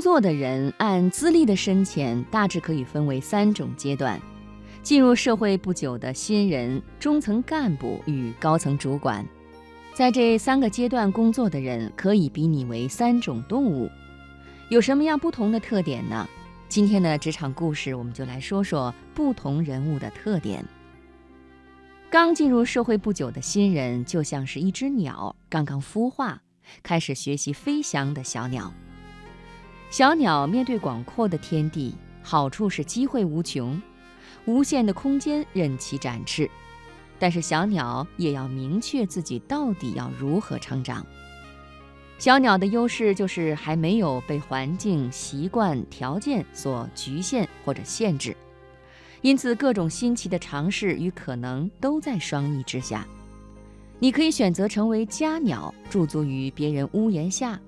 工作的人按资历的深浅，大致可以分为三种阶段：进入社会不久的新人、中层干部与高层主管。在这三个阶段工作的人，可以比拟为三种动物。有什么样不同的特点呢？今天的职场故事，我们就来说说不同人物的特点。刚进入社会不久的新人，就像是一只鸟刚刚孵化，开始学习飞翔的小鸟。小鸟面对广阔的天地，好处是机会无穷，无限的空间任其展翅。但是小鸟也要明确自己到底要如何成长。小鸟的优势就是还没有被环境、习惯、条件所局限或者限制，因此各种新奇的尝试与可能都在双翼之下。你可以选择成为家鸟，驻足于别人屋檐下；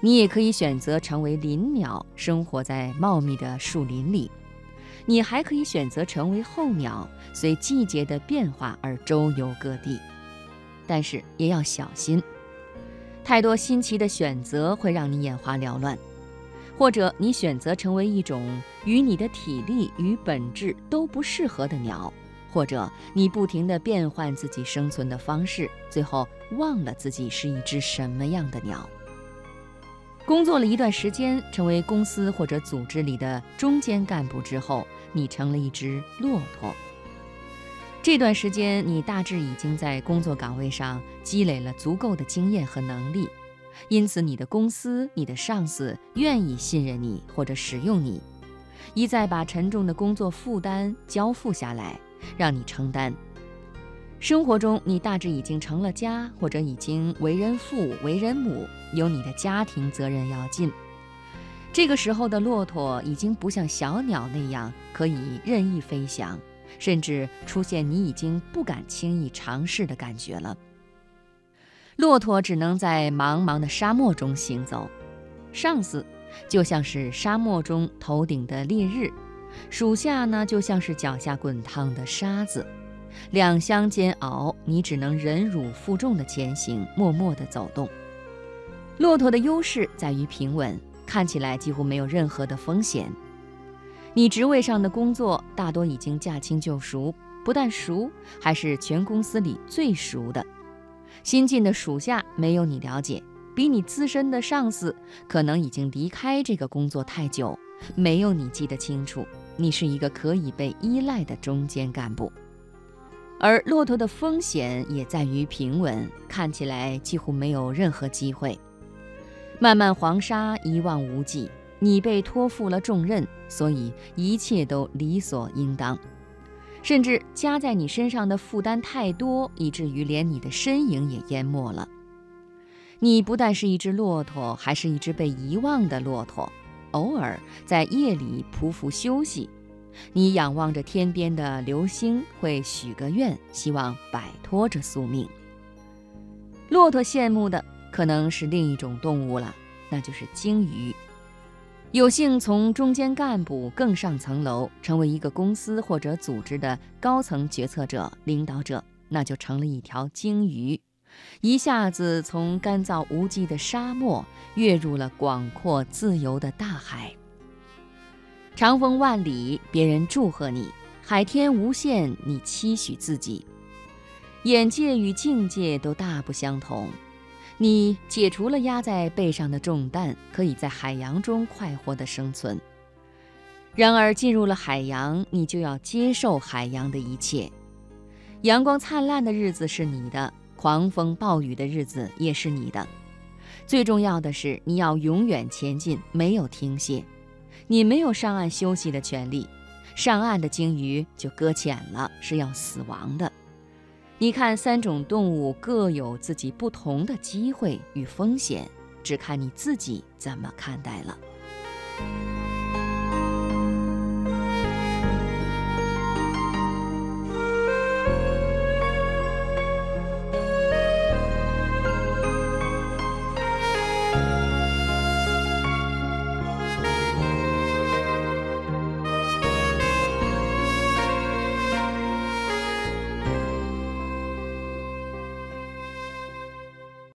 你也可以选择成为林鸟，生活在茂密的树林里；你还可以选择成为候鸟，随季节的变化而周游各地。但是也要小心。太多新奇的选择会让你眼花缭乱，或者你选择成为一种与你的体力与本质都不适合的鸟，或者你不停地变换自己生存的方式，最后忘了自己是一只什么样的鸟。工作了一段时间，成为公司或者组织里的中间干部之后，你成了一只骆驼。这段时间，你大致已经在工作岗位上积累了足够的经验和能力，因此你的公司、你的上司愿意信任你或者使用你，一再把沉重的工作负担交付下来，让你承担。生活中，你大致已经成了家，或者已经为人父、为人母，有你的家庭责任要尽。这个时候的骆驼已经不像小鸟那样可以任意飞翔。甚至出现你已经不敢轻易尝试的感觉了。骆驼只能在茫茫的沙漠中行走，上司就像是沙漠中头顶的烈日，属下呢就像是脚下滚烫的沙子，两相煎熬，你只能忍辱负重的前行，默默地走动。骆驼的优势在于平稳，看起来几乎没有任何的风险。你职位上的工作大多已经驾轻就熟，不但熟，还是全公司里最熟的。新进的属下没有你了解，比你资深的上司可能已经离开这个工作太久，没有你记得清楚。你是一个可以被依赖的中间干部，而骆驼的风险也在于平稳，看起来几乎没有任何机会。漫漫黄沙一望无际。你被托付了重任，所以一切都理所应当，甚至加在你身上的负担太多，以至于连你的身影也淹没了。你不但是一只骆驼，还是一只被遗忘的骆驼，偶尔在夜里匍匐休息。你仰望着天边的流星，会许个愿，希望摆脱这宿命。骆驼羡慕的可能是另一种动物了，那就是鲸鱼。有幸从中间干部更上层楼，成为一个公司或者组织的高层决策者、领导者，那就成了一条鲸鱼，一下子从干燥无际的沙漠跃入了广阔自由的大海。长风万里，别人祝贺你；海天无限，你期许自己。眼界与境界都大不相同。你解除了压在背上的重担，可以在海洋中快活地生存。然而，进入了海洋，你就要接受海洋的一切。阳光灿烂的日子是你的，狂风暴雨的日子也是你的。最重要的是，你要永远前进，没有停歇。你没有上岸休息的权利，上岸的鲸鱼就搁浅了，是要死亡的。你看，三种动物各有自己不同的机会与风险，只看你自己怎么看待了。